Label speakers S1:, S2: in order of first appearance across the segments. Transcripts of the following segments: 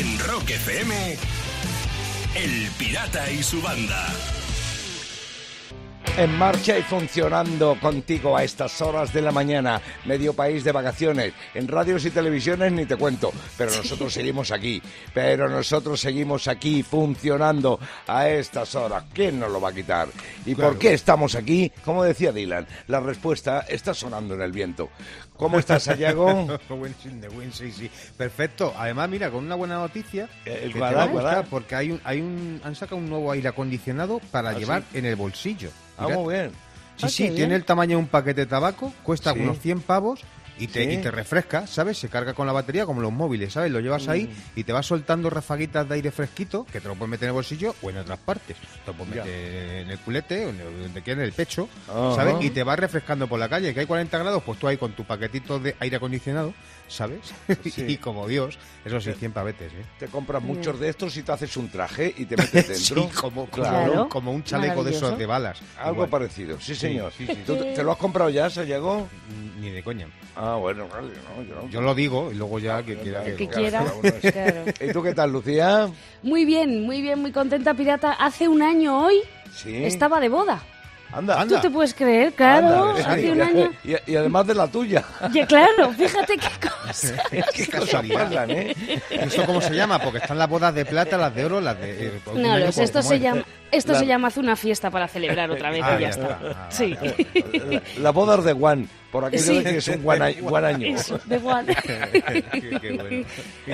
S1: En Rock FM, El Pirata y su banda.
S2: En marcha y funcionando contigo a estas horas de la mañana, medio país de vacaciones, en radios y televisiones ni te cuento, pero nosotros seguimos aquí, pero nosotros seguimos aquí funcionando a estas horas, ¿quién nos lo va a quitar? ¿Y por qué estamos aquí? Como decía Dylan, la respuesta está sonando en el viento. ¿Cómo estás, Sayago?
S3: sí, sí. Perfecto. Además, mira, con una buena noticia,
S2: Eh,
S3: que te
S2: guarda,
S3: va a gustar,
S2: guarda.
S3: porque hay un, hay un, han sacado un nuevo aire acondicionado para
S2: ¿Ah,
S3: llevar
S2: sí?
S3: en el bolsillo.
S2: Ah,
S3: Mirad.
S2: muy bien.
S3: Sí,
S4: Ah,
S3: sí,
S4: bien.
S3: tiene el tamaño de un paquete de tabaco, cuesta
S2: Sí.
S3: unos 100 pavos y te,
S2: Sí.
S3: y te refresca, ¿sabes? Se carga con la batería como los móviles, ¿sabes? Lo llevas ahí
S2: Mm.
S3: y te vas soltando rafaguitas de aire fresquito que te lo puedes meter en el bolsillo o en otras partes. Te lo puedes
S2: Ya.
S3: meter en el culete o en el, donde quieras, en el pecho. ¿sabes? Y te vas refrescando por la calle, que hay 40 grados, pues tú ahí con tu paquetito de aire acondicionado, ¿sabes?
S2: Sí.
S3: y como Dios, eso sí, 100 pavetes, ¿eh?
S2: Te compras muchos de estos y te haces un traje y te metes dentro.
S3: Sí, como,
S2: Claro.
S3: como, como un chaleco de esos de balas.
S2: Algo
S3: Igual.
S2: parecido, sí, señor.
S3: sí, sí.
S2: ¿Tú te, te lo has comprado ya, Sayago?
S3: Ni de coña.
S2: Ah, bueno, vale, no, yo no.
S3: Yo lo digo y luego ya que quiera
S4: El que
S3: lo-
S4: quiera. Claro.
S2: ¿Y tú qué tal, Lucía?
S4: Muy bien, muy bien, muy contenta, pirata. Hace un año hoy
S2: Sí.
S4: estaba de boda.
S2: Anda,
S4: ¿Tú te puedes creer? Claro,
S2: Anda,
S4: hace
S2: sí.
S4: un año.
S2: Y, y además de la tuya.
S4: Ya, claro, fíjate qué cosa.
S2: Qué cosas
S3: casualidad.
S2: pasan, ¿eh?
S3: ¿Eso cómo se llama? Porque están las bodas de plata, las de oro, las de... eh,
S4: No, los,
S3: por
S4: esto se llama, esto
S2: La-
S4: se llama hace una fiesta para celebrar otra vez
S3: Ah,
S4: y ya
S3: ya
S4: está.
S3: está. Ah,
S4: Sí.
S2: La, la boda de Juan, por aquello
S4: Sí.
S2: de que es un buen año. buen año.
S4: Eso, de igual.
S3: Qué- qué bueno.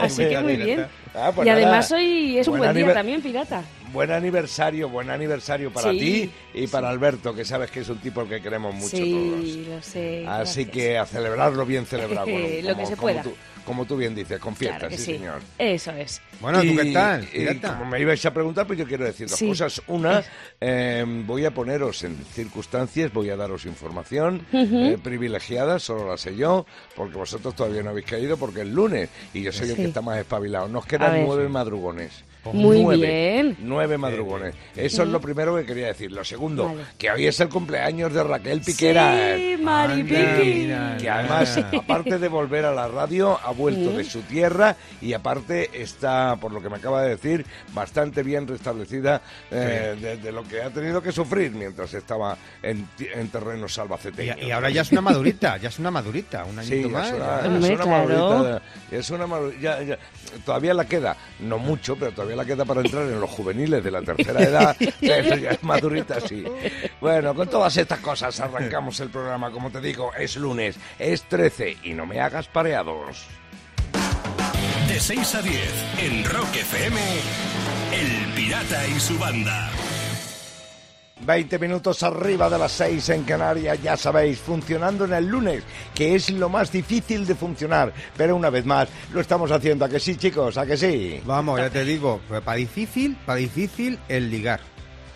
S4: Así que muy bien.
S2: Ah, pues
S4: y
S2: nada.
S4: además hoy es un
S2: Buen
S4: buen día también, pirata.
S2: Buen aniversario, buen aniversario para
S4: Sí,
S2: ti y para Alberto, que sabes que es un tipo al que queremos mucho
S4: Sí, lo sé.
S2: todos. Así
S4: gracias.
S2: que a celebrarlo bien celebrado. bueno,
S4: Lo
S2: como-
S4: que se
S2: como
S4: pueda.
S2: tú- como tú bien dices, con fiestas,
S4: Claro
S2: sí,
S4: sí.
S2: señor.
S4: Eso es.
S3: Bueno, ¿tú
S2: Y-
S3: qué tal?
S2: y como me ibais a preguntar, pues yo quiero decir dos
S4: Sí.
S2: cosas. Una, eh, voy a poneros en circunstancias, voy a daros información eh, privilegiada, solo la sé yo, porque vosotros todavía no habéis caído, porque es lunes y yo soy el que está más espabilado. Nos quedan nueve madrugones.
S4: Muy
S2: Nueve.
S4: bien.
S2: Nueve madrugones. Eso es lo primero que quería decir. Lo segundo,
S4: Vale.
S2: que hoy es el cumpleaños de Raquel Piquera.
S4: Sí, Mari
S3: Anda,
S4: Piqui.
S3: mira.
S2: Que además, aparte de volver a la radio, ha vuelto de su tierra y aparte está, por lo que me acaba de decir, bastante bien restablecida eh, de, de lo que ha tenido que sufrir mientras estaba en, terreno salvaceteño.
S3: Y, y ahora ya es una madurita, ya es una madurita, un
S2: Sí, es
S3: más.
S2: una, es una
S4: claro.
S2: madurita, es una madurita, ya- ya- todavía la queda, no mucho, pero todavía la queda para entrar en los juveniles de la tercera edad, eso ya es madurita, sí. Bueno, con todas estas cosas arrancamos el programa, como te digo, es lunes, es 13 y no me hagas pareados.
S1: De 6 a 10, en Rock FM, El Pirata y su banda.
S2: 20 minutos arriba de las 6 en Canarias, ya sabéis, funcionando en el lunes, que es lo más difícil de funcionar, pero una vez más lo estamos haciendo, ¿a que sí, chicos? ¿A que sí?
S3: Vamos, ya te digo, para difícil, para difícil el ligar.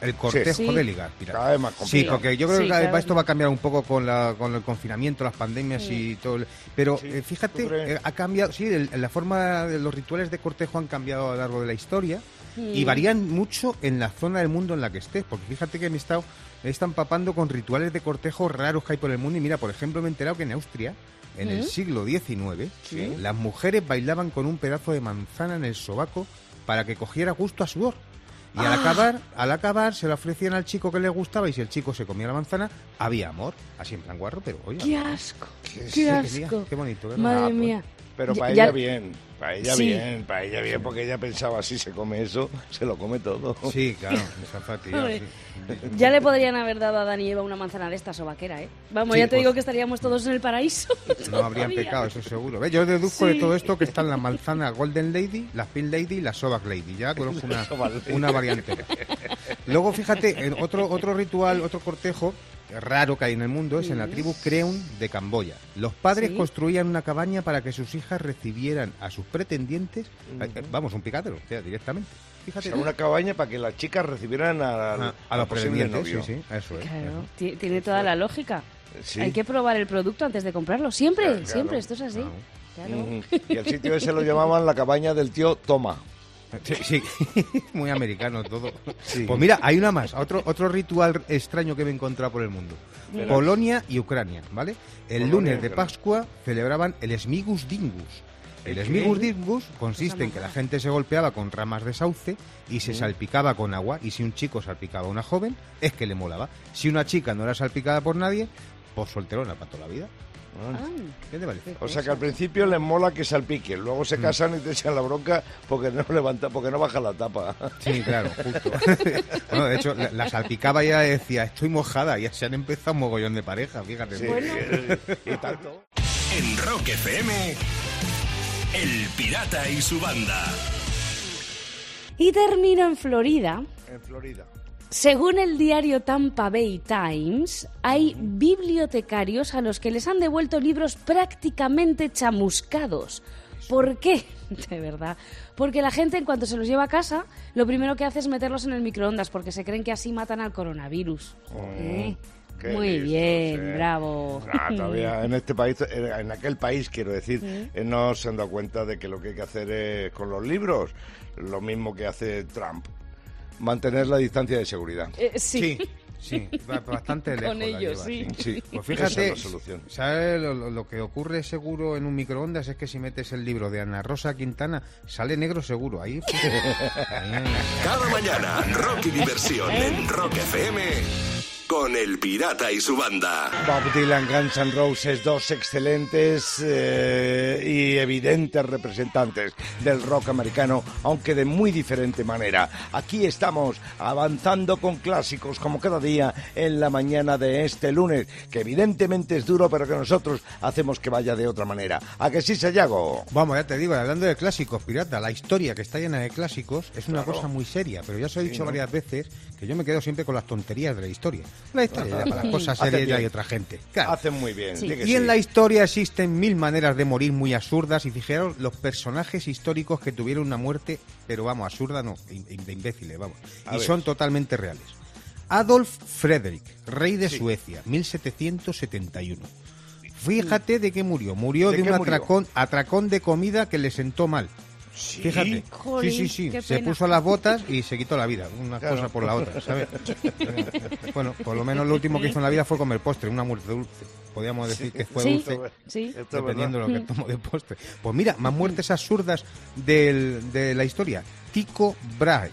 S3: El cortejo
S4: Sí.
S3: de ligar, pirata.
S2: Cada vez más
S3: Sí,
S2: complicado.
S3: porque yo creo
S4: Sí,
S3: que
S4: cada vez
S3: esto va a cambiar un poco con, la, con el confinamiento, las pandemias y todo. el- Pero
S2: Sí,
S3: eh, fíjate, eh, ha cambiado, sí, el- la forma de los rituales de cortejo han cambiado a lo largo de la historia Y varían mucho en la zona del mundo en la que estés. Porque fíjate que me he estado, me están empapando con rituales de cortejo raros que hay por el mundo. Y mira, por ejemplo, me he enterado que en Austria, en el siglo XIX,
S2: Sí.
S3: las mujeres bailaban con un pedazo de manzana en el sobaco para que cogiera gusto a sudor. Y
S4: Ah.
S3: al acabar, al acabar se la ofrecían al chico que le gustaba y si el chico se comía la manzana, había amor. Así en plan guarro, pero oye.
S4: Qué asco.
S2: Qué
S4: Qué
S3: qué
S4: asco.
S3: Qué bonito, ¿verdad?
S4: Madre
S2: Ah, pues,
S4: mía.
S2: Pero para
S4: ya-
S2: ella bien, para ella
S4: Sí.
S2: bien, para ella bien, porque ella pensaba, si se come eso, se lo come todo.
S3: Sí, claro, esa fatiga, sí.
S4: Ya le podrían haber dado a Dani y Eva una manzana de esta sobaquera, ¿eh? Vamos,
S3: Sí,
S4: ya te
S3: pues-
S4: digo que estaríamos todos en el paraíso.
S3: No habrían pecado, eso seguro. ¿Ves? Yo deduzco de todo esto que están la manzana Golden Lady, la Pink Lady y la Sobac Lady. Ya conozco una, una variante. Luego, fíjate, en otro, otro ritual, otro cortejo raro que hay en el mundo es en la tribu Creun de Camboya. Los padres
S4: Sí.
S3: construían una cabaña para que sus hijas recibieran a sus pretendientes, eh, vamos, un picadero, o sea, directamente.
S2: O sea, una cabaña para que las chicas recibieran a,
S3: Ajá, a
S2: al
S3: los
S2: posible
S3: pretendientes,
S2: novio.
S3: sí, sí, eso es.
S4: Claro, ti- tiene toda la lógica.
S2: Sí.
S4: Hay que probar el producto antes de comprarlo. Siempre,
S2: Claro, claro.
S4: siempre, esto es así.
S3: Claro.
S4: Claro.
S2: Ujú. Y el sitio ese lo llamaban la cabaña del tío Toma.
S3: Sí, sí. muy americano todo. Pues mira, hay una más, otro, otro ritual extraño que me he encontrado por el mundo. Polonia y Ucrania, ¿vale? El
S2: Polonia
S3: lunes de. Pascua celebraban el Smigus Dingus. El
S2: ¿El
S3: Smigus
S2: qué?
S3: Disgus consiste en que la gente se golpeaba con ramas de sauce y se salpicaba con agua. Y si un chico salpicaba a una joven, es que le molaba. Si una chica no era salpicada por nadie, pues solterona para toda la vida.
S4: Ah,
S3: ¿Qué te parece?
S2: O sea que al principio les mola que salpique, luego
S3: Mm.
S2: se casan y te echan la bronca porque no levanta, porque no baja la tapa.
S3: Sí, claro, justo. bueno, de hecho, la, la salpicaba y ella decía, estoy mojada. Y ya se han empezado un mogollón de pareja, fíjate.
S2: Sí,
S4: Bueno.
S2: y tanto.
S1: En Rock FM, El Pirata y su banda.
S4: Y termino en Florida.
S2: En Florida.
S4: Según el diario Tampa Bay Times, hay bibliotecarios a los que les han devuelto libros prácticamente chamuscados. ¿Por qué? De verdad. Porque la gente en cuanto se los lleva a casa, lo primero que hace es meterlos en el microondas porque se creen que así matan al coronavirus. ¿Eh?
S2: qué
S4: Muy
S2: listos,
S4: bien,
S2: eh.
S4: bravo.
S2: Ah, todavía en este país, en en aquel país, quiero decir, eh, no se han dado cuenta de que lo que hay que hacer es con los libros, lo mismo que hace Trump, mantener la distancia de seguridad.
S4: Eh, sí.
S3: Sí, sí, ba- bastante lejos.
S4: Con ellos,
S3: lleva,
S4: sí.
S2: Sí,
S3: Pues fíjate,
S2: es.
S3: ¿sabes lo, lo- que ocurre seguro en un microondas? Es que si metes el libro de Ana Rosa Quintana, sale negro seguro. Ahí, ahí
S1: Cada mañana, rock y diversión en Rock FM con El Pirata y su banda.
S2: Bob Dylan, Guns N' Roses, dos excelentes eh, y evidentes representantes del rock americano, aunque de muy diferente manera. Aquí estamos avanzando con clásicos como cada día en la mañana de este lunes, que evidentemente es duro, pero que nosotros hacemos que vaya de otra manera. ¿A que sí, Sayago?
S3: Vamos, ya te digo, hablando de clásicos, pirata, la historia que está llena de clásicos es una
S2: Claro.
S3: cosa muy seria, pero ya os he dicho
S2: ¿no?
S3: varias veces que yo me quedo siempre con las tonterías de la historia. La historia para las cosas serias ya hay otra gente. Claro.
S2: Hacen muy bien.
S4: Sí.
S3: Y en
S2: sí.
S3: la historia existen mil maneras de morir muy absurdas y fijaros los personajes históricos que tuvieron una muerte, pero vamos, absurda no, de imbéciles, vamos.
S2: A
S3: y
S2: ver.
S3: son totalmente reales. Adolf Frederick, rey de
S2: Sí.
S3: Suecia, 1771. Fíjate de qué murió. Murió
S2: ¿De
S3: un
S2: murió?
S3: atracón, atracón de comida que le sentó mal.
S2: Sí.
S3: Fíjate.
S4: Jolín,
S3: sí, sí, sí. Se puso las botas y se quitó la vida. Una
S2: Claro.
S3: cosa por la otra, ¿sabes? bueno, por lo menos lo último que hizo en la vida fue comer postre, una muerte dulce. Podríamos decir que fue
S4: Sí.
S3: dulce.
S4: Sí.
S3: Dependiendo de lo que tomo de postre. Pues mira, más muertes absurdas del- de la historia. Tycho Brahe.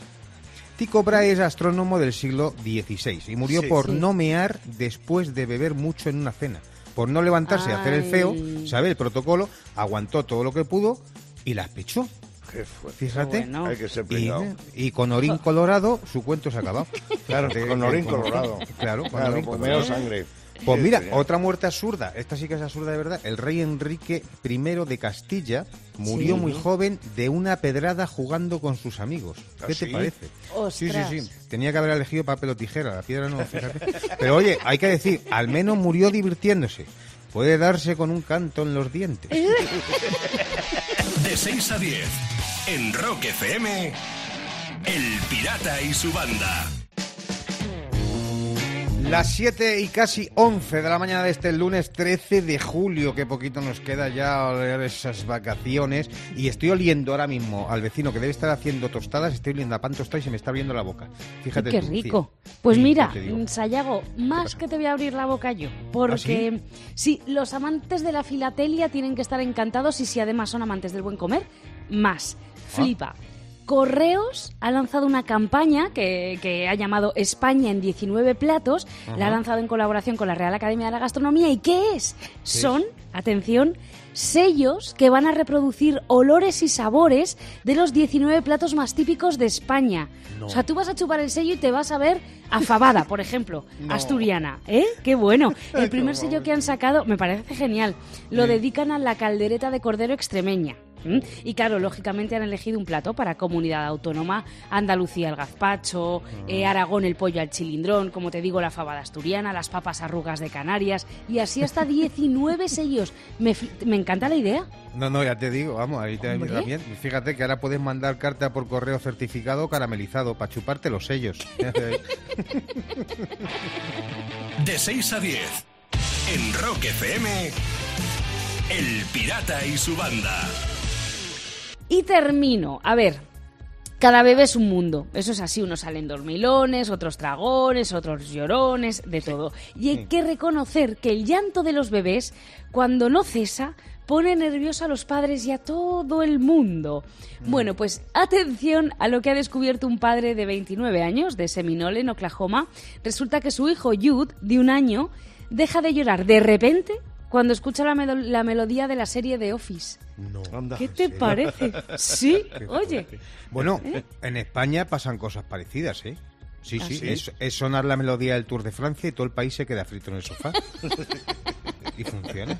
S3: Tycho Brahe es astrónomo del siglo XVI y murió
S2: Sí.
S3: por
S4: Sí.
S3: no mear después de beber mucho en una cena. Por no levantarse y hacer el feo,
S4: Ay.
S3: ¿sabe? El protocolo, aguantó todo lo que pudo y las pechó.
S2: Qué fuerte.
S3: Fíjate.
S4: Bueno.
S2: Hay que ser
S3: Y,
S2: pringao.
S3: y con orín colorado su cuento se ha acabado.
S2: Claro,
S3: De-
S2: con orín colorado.
S3: Claro, con
S2: Claro,
S3: orín
S2: pues
S3: colorado.
S2: sangre.
S3: Pues mira, otra muerte absurda. Esta sí que es absurda de verdad. El rey Enrique I de Castilla murió
S4: Sí.
S3: muy joven de una pedrada jugando con sus amigos. ¿Qué
S2: ¿Ah,
S3: te
S2: sí?
S3: parece? Sí, sí, sí. Tenía que haber elegido papel o tijera. La piedra no, fíjate. Pero oye, hay que decir, al menos murió divirtiéndose. Puede darse con un canto en los dientes.
S1: De 6 a 10, en Rock FM, El Pirata y su banda.
S3: Las 7 y casi 11 de la mañana de este lunes 13 de julio, que poquito nos queda ya esas vacaciones. Y estoy oliendo ahora mismo al vecino que debe estar haciendo tostadas, estoy oliendo a pan tostado y se me está abriendo la boca. Fíjate.
S4: Qué
S3: tú,
S4: rico. Pues
S3: Sí,
S4: mira,
S3: digo.
S4: Sayago, más que te voy a abrir la boca yo. Porque sí? los amantes de la filatelia tienen que estar encantados y si además son amantes del buen comer, más. Flipa. Correos ha lanzado una campaña que, que ha llamado España en 19 platos. La ha lanzado en colaboración con la Real Academia de la Gastronomía. ¿Y qué es? Son, atención, sellos que van a reproducir olores y sabores de los 19 platos más típicos de España. O sea, tú vas a chupar el sello y te vas a ver afabada, por ejemplo, asturiana. ¿Eh? Qué bueno. El primer sello que han sacado me parece genial. Lo dedican a la caldereta de cordero extremeña. Y claro, lógicamente han elegido un plato para comunidad autónoma, Andalucía el gazpacho, eh, Aragón el pollo al chilindrón, como te digo, la fabada asturiana, las papas arrugas de Canarias y así hasta 19 sellos. Me, encanta la idea.
S3: No, no, ya te digo, vamos, ahí te
S4: Hombre.
S3: también. Fíjate que ahora puedes mandar carta por correo certificado caramelizado para chuparte los sellos.
S1: De 6 a 10, en Rock FM, El Pirata y su banda.
S4: Y termino. A ver, cada bebé es un mundo. Eso es así. Unos salen dormilones, otros dragones, otros llorones, de todo. Y hay que reconocer que el llanto de los bebés, cuando no cesa, pone nervioso a los padres y a todo el mundo. Mm. Bueno, pues atención a lo que ha descubierto un padre de 29 años de Seminole, en Oklahoma. Resulta que su hijo Jude, de un año, deja de llorar de repente cuando escucha la, melodía de la serie de Office. No. ¿Qué te parece? Sí, oye.
S3: Bueno, ¿Eh? en España pasan cosas parecidas, ¿eh? Sí, ¿Ah, sí, Es, sonar la melodía del Tour de Francia y todo el país se queda frito en el sofá. y funciona.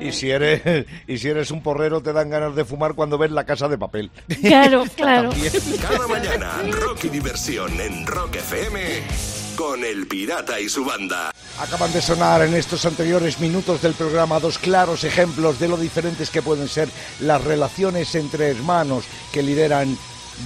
S2: y si eres y si eres un porrero te dan ganas de fumar cuando ves la casa de papel.
S4: Claro, claro.
S1: Cada mañana Rock y diversión en Rock FM con El Pirata y su banda.
S2: Acaban de sonar en estos anteriores minutos del programa dos claros ejemplos de lo diferentes que pueden ser las relaciones entre hermanos que lideran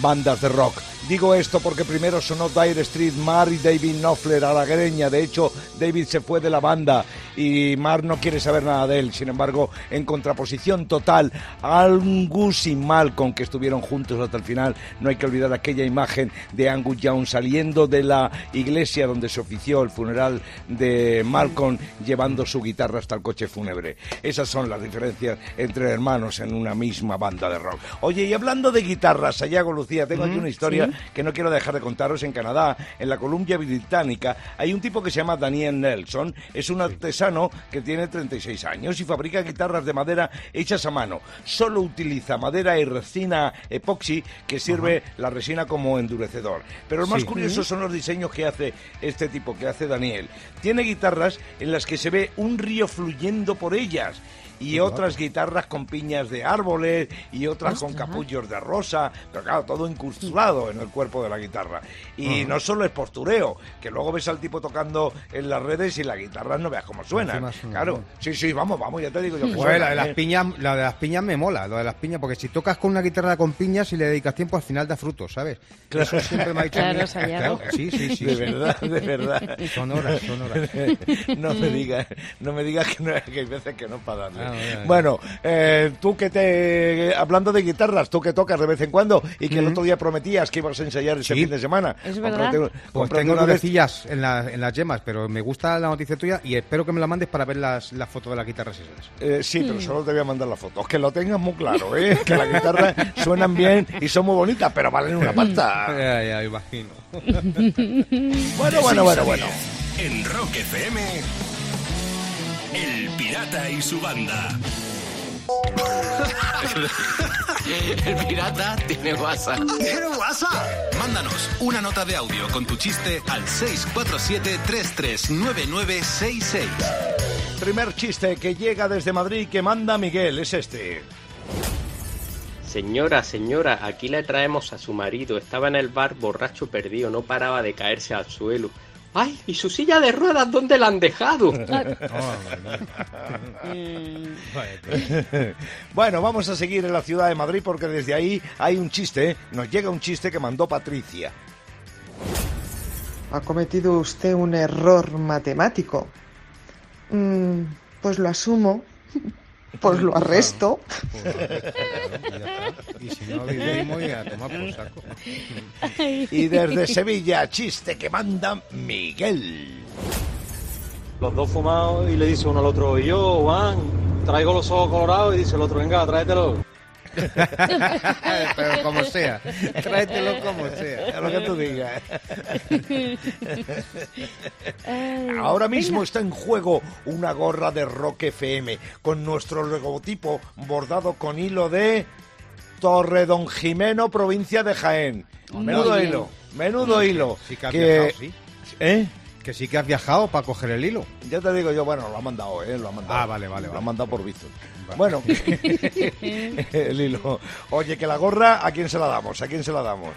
S2: bandas de rock. Digo esto porque primero sonó Dire Street, Mar y David Knopfler a la greña. De hecho, David se fue de la banda y Mar no quiere saber nada de él. Sin embargo, en contraposición total a Angus y Malcolm, que estuvieron juntos hasta el final, no hay que olvidar aquella imagen de Angus Young saliendo de la iglesia donde se ofició el funeral de Malcolm, llevando su guitarra hasta el coche fúnebre. Esas son las diferencias entre hermanos en una misma banda de rock. Oye, y hablando de guitarras, Sayago Lucía, tengo aquí una historia que no quiero dejar de contaros. En Canadá, en la Columbia Británica, hay un tipo que se llama Daniel Nelson. Es un artesano que tiene 36 años y fabrica guitarras de madera hechas a mano. Solo utiliza madera y resina epoxi que sirve la resina como endurecedor. Pero lo más curioso son los diseños que hace este tipo, que hace Daniel. Tiene guitarras en las que se ve un río fluyendo por ellas y otras guitarras con piñas de árboles y otras con capullos de rosa, pero claro, todo incrustado en el cuerpo de la guitarra. Y no solo es postureo, que luego ves al tipo tocando en las redes y la guitarra no veas cómo suena. Claro, sí, sí, vamos, vamos, ya te digo yo.
S3: Pues la de las ¿eh? piñas, la de las piñas me mola, lo de las piñas, porque si tocas con una guitarra con piñas y le dedicas tiempo, al final da frutos, ¿sabes?
S4: Claro. Eso siempre me ha dicho
S2: claro, sí, sí, sí. De verdad, de verdad.
S3: Son horas, son horas.
S2: no me digas, no me digas que, no, que hay veces que no para darle. Bueno, eh, tú que te. Hablando de guitarras, tú que tocas de vez en cuando y que el otro día prometías que ibas a ensayar ese fin de semana.
S4: Es verdad.
S3: pues tengo una en, la, en las yemas, pero me gusta la noticia tuya y espero que me la mandes para ver las, la foto de las guitarras esas.
S2: Eh, sí, pero solo te voy a mandar la foto. Que lo tengas muy claro, ¿eh? que las guitarras suenan bien y son muy bonitas, pero valen una pasta.
S3: ya, ya, imagino.
S2: bueno, bueno, bueno, bueno.
S1: En Rock FM. El Pirata y su banda.
S5: El pirata tiene WhatsApp.
S1: ¿Tiene WhatsApp? Mándanos una nota de audio con tu chiste al 647-339966.
S2: Primer chiste que llega desde Madrid que manda Miguel es este.
S6: Señora, señora, aquí le traemos a su marido. Estaba en el bar borracho perdido, no paraba de caerse al suelo. ¡Ay! ¿Y su silla de ruedas dónde la han dejado?
S2: bueno, vamos a seguir en la ciudad de Madrid porque desde ahí hay un chiste, nos llega un chiste que mandó Patricia.
S7: ¿Ha cometido usted un error matemático? Mm, pues lo asumo. Pues lo arresto.
S3: y si no a tomar por saco.
S2: y desde Sevilla, chiste que manda Miguel.
S8: Los dos fumados y le dice uno al otro, y yo, Juan, traigo los ojos colorados y dice el otro, venga, tráetelo.
S3: Pero como sea, tráetelo como sea,
S2: lo que tú digas. Ahora mismo está en juego una gorra de Rock FM con nuestro logotipo bordado con hilo de Torre Don Jimeno, provincia de Jaén. Menudo hilo, menudo hilo.
S3: Sí que, ¿Eh? Que sí que has viajado para coger el hilo.
S2: Ya te digo yo, bueno, lo ha mandado, ¿eh? Lo ha mandado.
S3: Ah, vale, vale.
S2: Lo ha mandado por visto. Bueno, el hilo. Oye, que la gorra, ¿a quién se la damos? ¿A quién se la damos?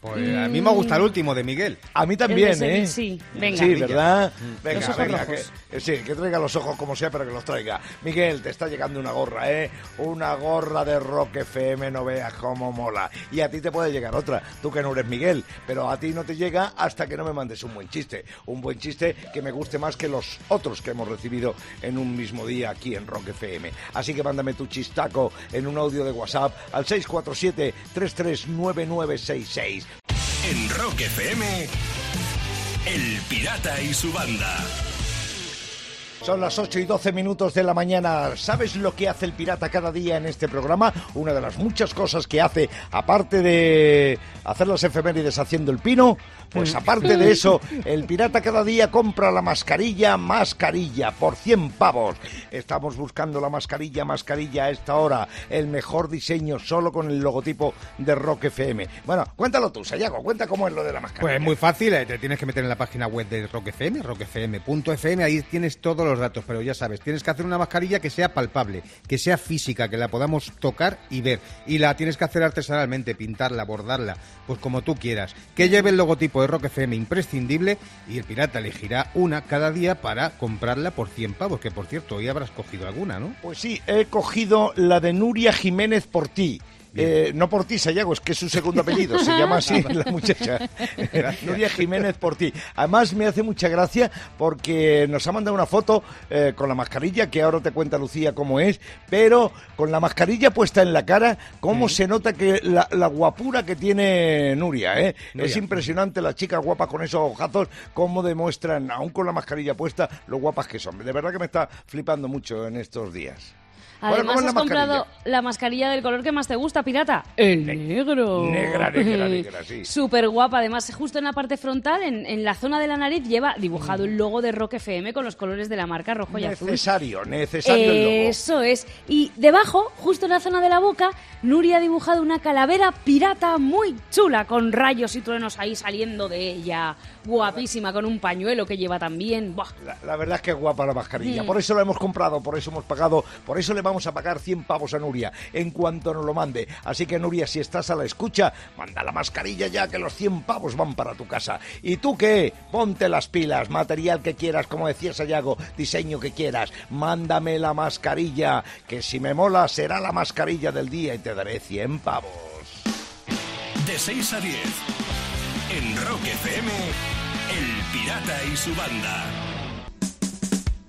S3: Pues a mí me gusta el último de Miguel.
S2: A mí también, ¿eh?
S4: Sí, venga.
S2: Sí, ¿verdad? Venga, venga. Que, eh, sí, que traiga los ojos como sea, pero que los traiga. Miguel, te está llegando una gorra, ¿eh? Una gorra de Rock FM, no veas cómo mola. Y a ti te puede llegar otra. Tú que no eres Miguel, pero a ti no te llega hasta que no me mandes un buen chiste. Un buen chiste que me guste más que los otros que hemos recibido en un mismo día aquí en Rock FM. Así que mándame tu chistaco en un audio de WhatsApp al 647 339966.
S1: En Rock FM, El Pirata y su banda.
S2: Son las 8 y 12 minutos de la mañana. ¿Sabes lo que hace el pirata cada día en este programa? Una de las muchas cosas que hace, aparte de hacer las efemérides haciendo el pino, pues aparte de eso, el pirata cada día compra la mascarilla, mascarilla, por 100 pavos. Estamos buscando la mascarilla, mascarilla a esta hora. El mejor diseño, solo con el logotipo de Rock FM. Bueno, cuéntalo tú, Sayago, cuenta cómo es lo de la mascarilla.
S3: Pues muy fácil, eh, te tienes que meter en la página web de Rock FM, rockfm.fm, ahí tienes todos los datos, pero ya sabes, tienes que hacer una mascarilla que sea palpable, que sea física, que la podamos tocar y ver. Y la tienes que hacer artesanalmente, pintarla, bordarla, pues como tú quieras. Que lleve el logotipo de Rock FM imprescindible y el pirata elegirá una cada día para comprarla por 100 pavos, que por cierto, hoy habrás cogido alguna, ¿no?
S2: Pues sí, he cogido la de Nuria Jiménez por ti. Eh, no por ti, Sayago, es que es su segundo apellido, se llama así la muchacha. Nuria Jiménez por ti. Además, me hace mucha gracia porque nos ha mandado una foto eh, con la mascarilla, que ahora te cuenta Lucía cómo es, pero con la mascarilla puesta en la cara, cómo se nota que la, guapura que tiene Nuria, ¿eh? Es impresionante la chica guapa con esos ojazos, cómo demuestran, aún con la mascarilla puesta, lo guapas que son. De verdad que me está flipando mucho en estos días.
S4: Además, has comprado la mascarilla del color que más te gusta, pirata. El negro.
S2: Negra, negra, negra, sí.
S4: Súper guapa. Además, justo en la parte frontal, en, la zona de la nariz, lleva dibujado el logo de Rock FM con los colores de la marca rojo y azul.
S2: Necesario, necesario el logo.
S4: Eso es. Y debajo, justo en la zona de la boca, Nuria ha dibujado una calavera pirata muy chula, con rayos y truenos ahí saliendo de ella. Guapísima, con un pañuelo que lleva también.
S2: La, verdad es que es guapa la mascarilla. Mm. Por eso la hemos comprado, por eso hemos pagado, por eso le vamos a pagar 100 pavos a Nuria en cuanto nos lo mande. Así que Nuria, si estás a la escucha, manda la mascarilla ya que los 100 pavos van para tu casa. ¿Y tú qué? Ponte las pilas, material que quieras, como decía Sayago, diseño que quieras. Mándame la mascarilla, que si me mola será la mascarilla del día y te daré 100 pavos.
S1: De 6 a 10, en Rock FM, El Pirata y su banda.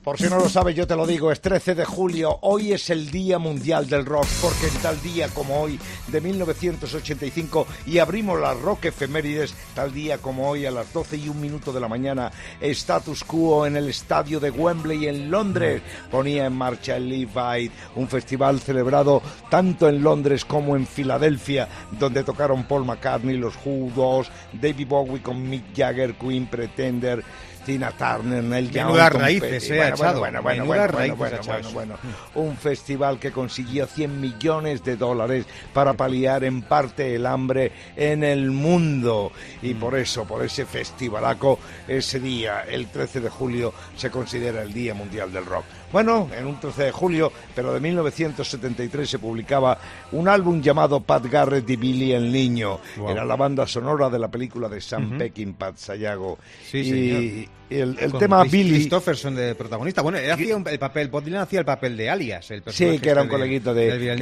S2: Por si no lo sabes, yo te lo digo, es 13 de julio, hoy es el Día Mundial del Rock, porque en tal día como hoy, de 1985, y abrimos las rock efemérides, tal día como hoy, a las 12 y un minuto de la mañana, Status Quo en el estadio de Wembley en Londres. Ponía en marcha el Aid, un festival celebrado tanto en Londres como en Filadelfia, donde tocaron Paul McCartney, los Who, David Bowie con Mick Jagger, Queen Pretender, Tina Turner, Neil
S3: Young. raíces, eh,
S2: bueno, bueno, bueno, bueno, bueno, Un festival que consiguió 100 millones de dólares para paliar en parte el hambre en el mundo. Y por eso, por ese festivalaco, ese día, el 13 de julio, se considera el Día Mundial del Rock. Bueno, en un 13 de julio, pero de 1973 se publicaba un álbum llamado Pat Garrett y Billy el Niño. Era la banda sonora de la película de Sam Peckinpah, Sayago.
S3: Sí, y,
S2: el, tema Billy.
S3: Christopherson de protagonista. Bueno, él hacía el papel, Bob Dylan hacía el papel de alias. El
S2: sí, que era un este coleguito de.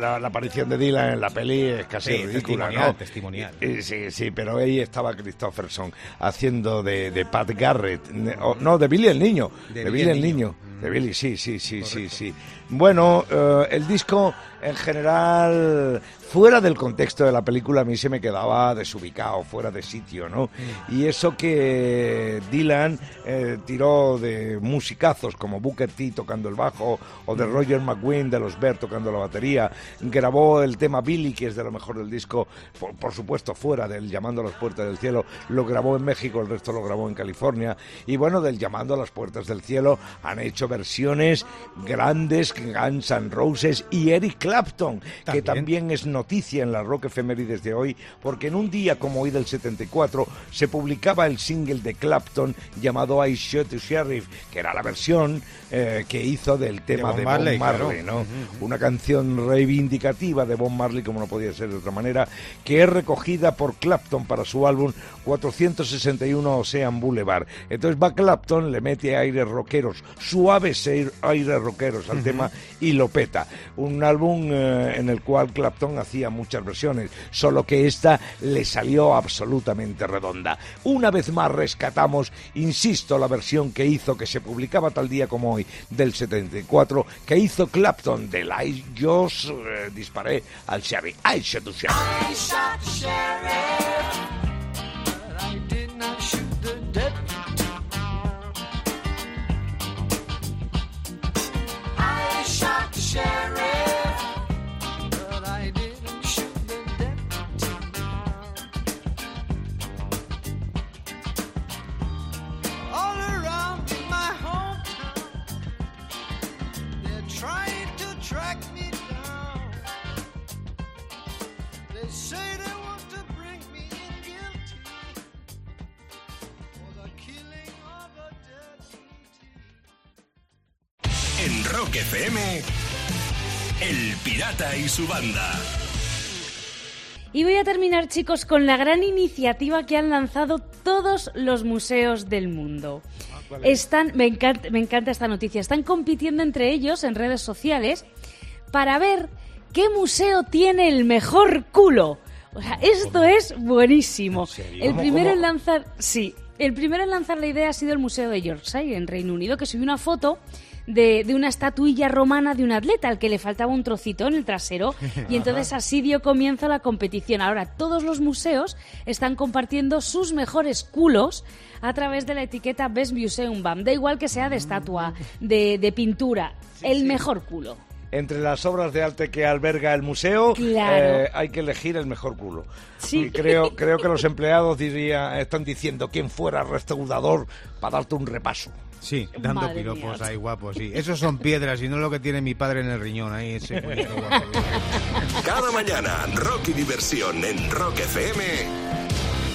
S2: la, aparición de Dylan en la peli es casi ridícula,
S3: testimonial, Testimonial.
S2: Sí, sí, pero ahí estaba Christopherson haciendo de, Pat Garrett. No, de Billy el niño. De, Billy el niño. De Billy, sí, sí, sí, sí, sí. Bueno, eh, el disco en general fuera del contexto de la película a mí se me quedaba desubicado, fuera de sitio, ¿no? Mm. Y eso que Dylan eh, tiró de musicazos como Booker T tocando el bajo o de mm. Roger McGuinn de los Bear tocando la batería, grabó el tema Billy, que es de lo mejor del disco, por, supuesto fuera del Llamando a las Puertas del Cielo, lo grabó en México, el resto lo grabó en California, y bueno, del Llamando a las Puertas del Cielo han hecho versiones grandes, Guns N' Roses y Eric Clapton, que también es noticia en la rock efemérides de hoy, porque en un día como hoy del 74 se publicaba el single de Clapton llamado I Shot to Sheriff, que era la versión eh, que hizo del tema de, Bob Marley, ¿no? Una canción reivindicativa de Bob Marley, como no podía ser de otra manera, que es recogida por Clapton para su álbum 461 Ocean Boulevard. Entonces va Clapton, le mete aires rockeros, suaves aires rockeros al tema y lo peta. Un álbum eh, en el cual Clapton hacía muchas versiones, solo que esta le salió absolutamente redonda. Una vez más rescatamos, insisto, la versión que hizo, que se publicaba tal día como hoy, del 74 que hizo Clapton del I Yo eh, disparé al Sherry. I shot Sherry.
S1: En Rock FM, El Pirata y su banda.
S4: Y voy a terminar, chicos, con la gran iniciativa que han lanzado todos los museos del mundo. Están, me encanta, me encanta esta noticia. Están compitiendo entre ellos en redes sociales para ver qué museo tiene el mejor culo. O sea, esto es buenísimo. El
S2: ¿Cómo,
S4: primero
S2: cómo?
S4: en lanzar, sí, el primero en lanzar la idea ha sido el Museo de Yorkshire en Reino Unido, que subió una foto de, de una estatuilla romana de un atleta al que le faltaba un trocito en el trasero y entonces así dio comienzo la competición. Ahora todos los museos están compartiendo sus mejores culos a través de la etiqueta Best Museum BAM. Da igual que sea de estatua, de, de pintura, el mejor culo.
S2: Entre las obras de arte que alberga el museo,
S4: Claro.
S2: eh, hay que elegir el mejor culo.
S4: Sí.
S2: Y creo, creo que los empleados diría, están diciendo quién fuera restaurador para darte un repaso.
S3: Sí, dando
S4: Madre
S3: piropos
S4: mía.
S3: ahí guapos, sí. Esos son piedras y no lo que tiene mi padre en el riñón ahí, ese guapo.
S1: Cada mañana, rock y diversión en Rock FM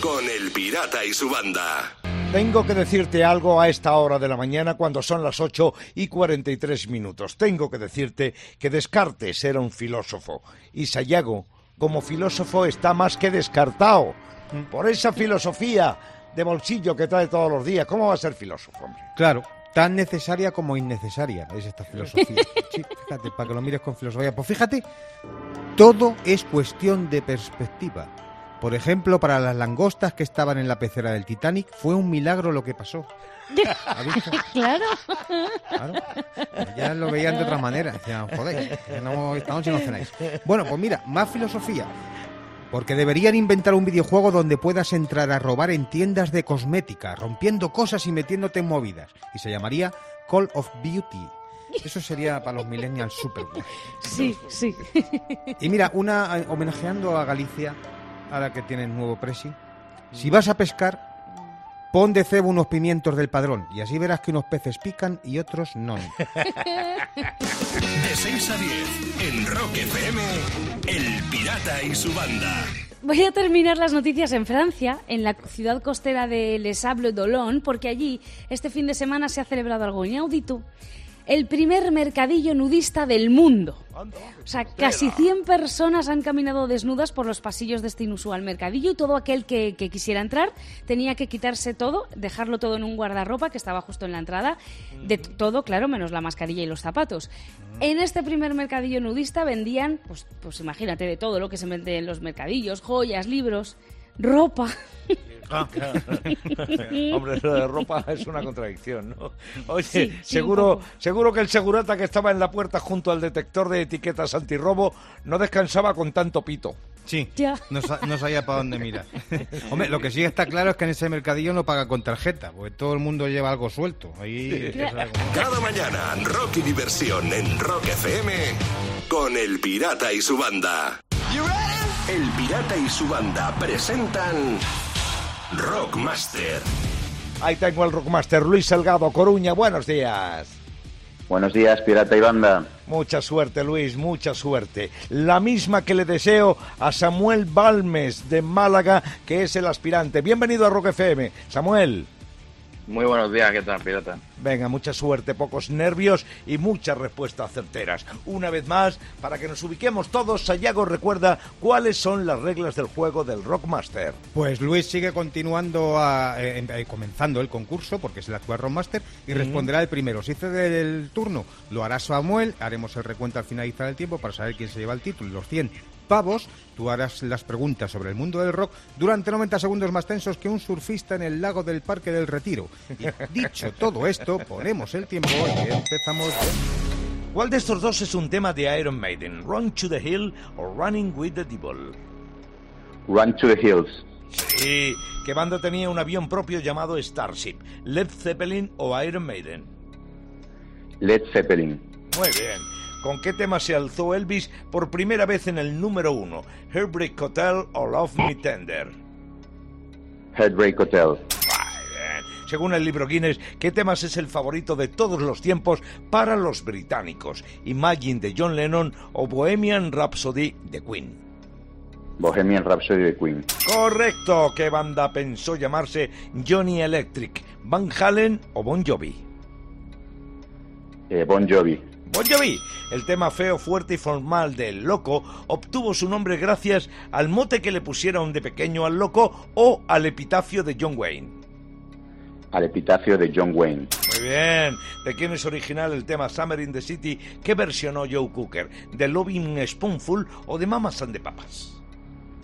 S1: con El Pirata y su banda.
S2: Tengo que decirte algo a esta hora de la mañana cuando son las 8 y 43 minutos. Tengo que decirte que Descartes era un filósofo y Sayago, como filósofo, está más que descartado. Por esa filosofía de bolsillo que trae todos los días. ¿Cómo va a ser filósofo, hombre?
S3: Claro, tan necesaria como innecesaria es esta filosofía. Sí, fíjate, para que lo mires con filosofía. Pues fíjate, todo es cuestión de perspectiva. Por ejemplo, para las langostas que estaban en la pecera del Titanic, fue un milagro lo que pasó.
S4: Claro.
S3: Claro. Ya lo veían de otra manera. Decían, joder, no, esta noche no cenáis. Bueno, pues mira, más filosofía. Porque deberían inventar un videojuego donde puedas entrar a robar en tiendas de cosmética, rompiendo cosas y metiéndote en movidas. Y se llamaría Call of Beauty. Eso sería para los millennials super.
S4: Sí, sí.
S3: Y mira, una eh, homenajeando a Galicia, ahora que tienen nuevo presi. Si vas a pescar, pon de cebo unos pimientos del padrón y así verás que unos peces pican y otros no.
S1: De 6 a 10 en Rock FM, El Pirata y su banda.
S4: Voy a terminar las noticias en Francia, en la ciudad costera de Les Sables d'Olonne, porque allí este fin de semana se ha celebrado algo inaudito. El primer mercadillo nudista del mundo. O sea, casi 100 personas han caminado desnudas por los pasillos de este inusual mercadillo y todo aquel que, que quisiera entrar tenía que quitarse todo, dejarlo todo en un guardarropa que estaba justo en la entrada, de t- todo, claro, menos la mascarilla y los zapatos. En este primer mercadillo nudista vendían, pues, pues imagínate, de todo lo que se vende en los mercadillos, joyas, libros, ropa.
S2: Hombre, lo de ropa es una contradicción, ¿no? Oye,
S4: Sí, sí,
S2: seguro, seguro que el segurata que estaba en la puerta junto al detector de etiquetas antirrobo no descansaba con tanto pito.
S3: Sí,
S4: Ya.
S3: no, sa- no sabía para dónde mirar. Hombre, lo que sí está claro es que en ese mercadillo no paga con tarjeta, porque todo el mundo lleva algo suelto. Ahí es algo-
S1: Cada mañana, rock y diversión en Rock FM con El Pirata y su banda. El Pirata y su banda presentan Rockmaster.
S2: Ahí tengo el Rockmaster Luis Salgado, Coruña, buenos días.
S9: Buenos días, Pirata y Banda.
S2: Mucha suerte, Luis, mucha suerte. La misma que le deseo a Samuel Balmes de Málaga, que es el aspirante. Bienvenido a Rock FM. Samuel,
S9: Muy buenos días, ¿qué tal, Pirata?
S2: venga, mucha suerte, pocos nervios y muchas respuestas certeras. Una vez más, para que nos ubiquemos todos, Sayago recuerda cuáles son las reglas del juego del Rockmaster.
S3: Pues Luis sigue continuando, a- eh, eh, comenzando el concurso, porque es el actual Rockmaster, y responderá el primero. Si cede el turno, lo hará Samuel, haremos el recuento al finalizar el tiempo para saber quién se lleva el título y los 100 pavos. Tú harás las preguntas sobre el mundo del rock durante 90 segundos más tensos que un surfista en el lago del Parque del Retiro. Y dicho todo esto, ponemos el tiempo y empezamos.
S2: ¿Cuál de estos dos es un tema de Iron Maiden? ¿Run to the Hill o Running with the Devil?
S9: Run to the Hills.
S2: Sí, ¿qué banda tenía un avión propio llamado Starship? ¿Led Zeppelin o Iron Maiden?
S9: Led Zeppelin.
S2: Muy bien. ¿Con qué tema se alzó Elvis por primera vez en el número uno? ¿Heartbreak Hotel o Love Me Tender?
S9: Heartbreak Hotel.
S2: Según el libro Guinness, ¿qué temas es el favorito de todos los tiempos para los británicos? ¿Imagine de John Lennon o Bohemian Rhapsody de Queen?
S9: Bohemian Rhapsody de Queen.
S2: Correcto. ¿Qué banda pensó llamarse Johnny Electric? ¿Van Halen o Bon Jovi?
S9: Eh, bon Jovi.
S2: Bon Jovi, el tema feo, fuerte y formal del Loco, obtuvo su nombre gracias al mote que le pusieron de pequeño al Loco o al epitafio de John Wayne.
S9: Al epitafio de John Wayne.
S2: Muy bien. ¿De quién es original el tema Summer in the City que versionó Joe Cooker? ¿De Loving Spoonful o de Mamas and the Papas?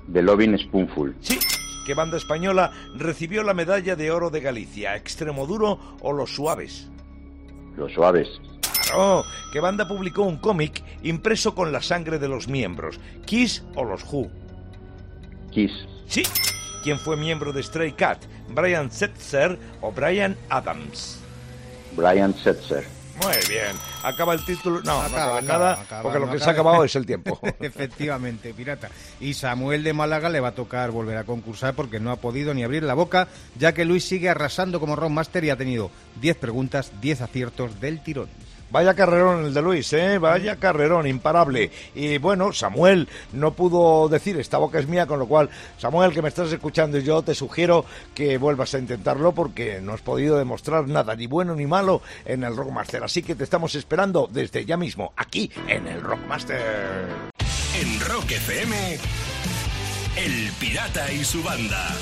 S9: De Loving Spoonful.
S2: Sí. ¿Qué banda española recibió la medalla de oro de Galicia? ¿Extremoduro o Los Suaves?
S9: Los Suaves.
S2: Claro. ¿Qué banda publicó un cómic impreso con la sangre de los miembros? ¿Kiss o los Who?
S9: Kiss.
S2: Sí. ¿Quién fue miembro de Stray Cat? ¿Brian Setzer o Brian Adams?
S9: Brian Setzer.
S2: Muy bien. Acaba el título. No,
S3: Acaba,
S2: no acaba nada,
S3: acaba,
S2: porque lo
S3: no
S2: que se ha acabado es el tiempo.
S3: Efectivamente, pirata. Y Samuel de Málaga le va a tocar volver a concursar porque no ha podido ni abrir la boca, ya que Luis sigue arrasando como Rockmaster y ha tenido 10 preguntas, 10 aciertos del tirón.
S2: Vaya carrerón el de Luis, ¿eh? Vaya carrerón, imparable. Y bueno, Samuel no pudo decir esta boca es mía, con lo cual, Samuel, que me estás escuchando, yo te sugiero que vuelvas a intentarlo porque no has podido demostrar nada, ni bueno ni malo, en el Rockmaster. Así que te estamos esperando desde ya mismo, aquí en el Rockmaster.
S1: En Rock FM, El Pirata y su banda.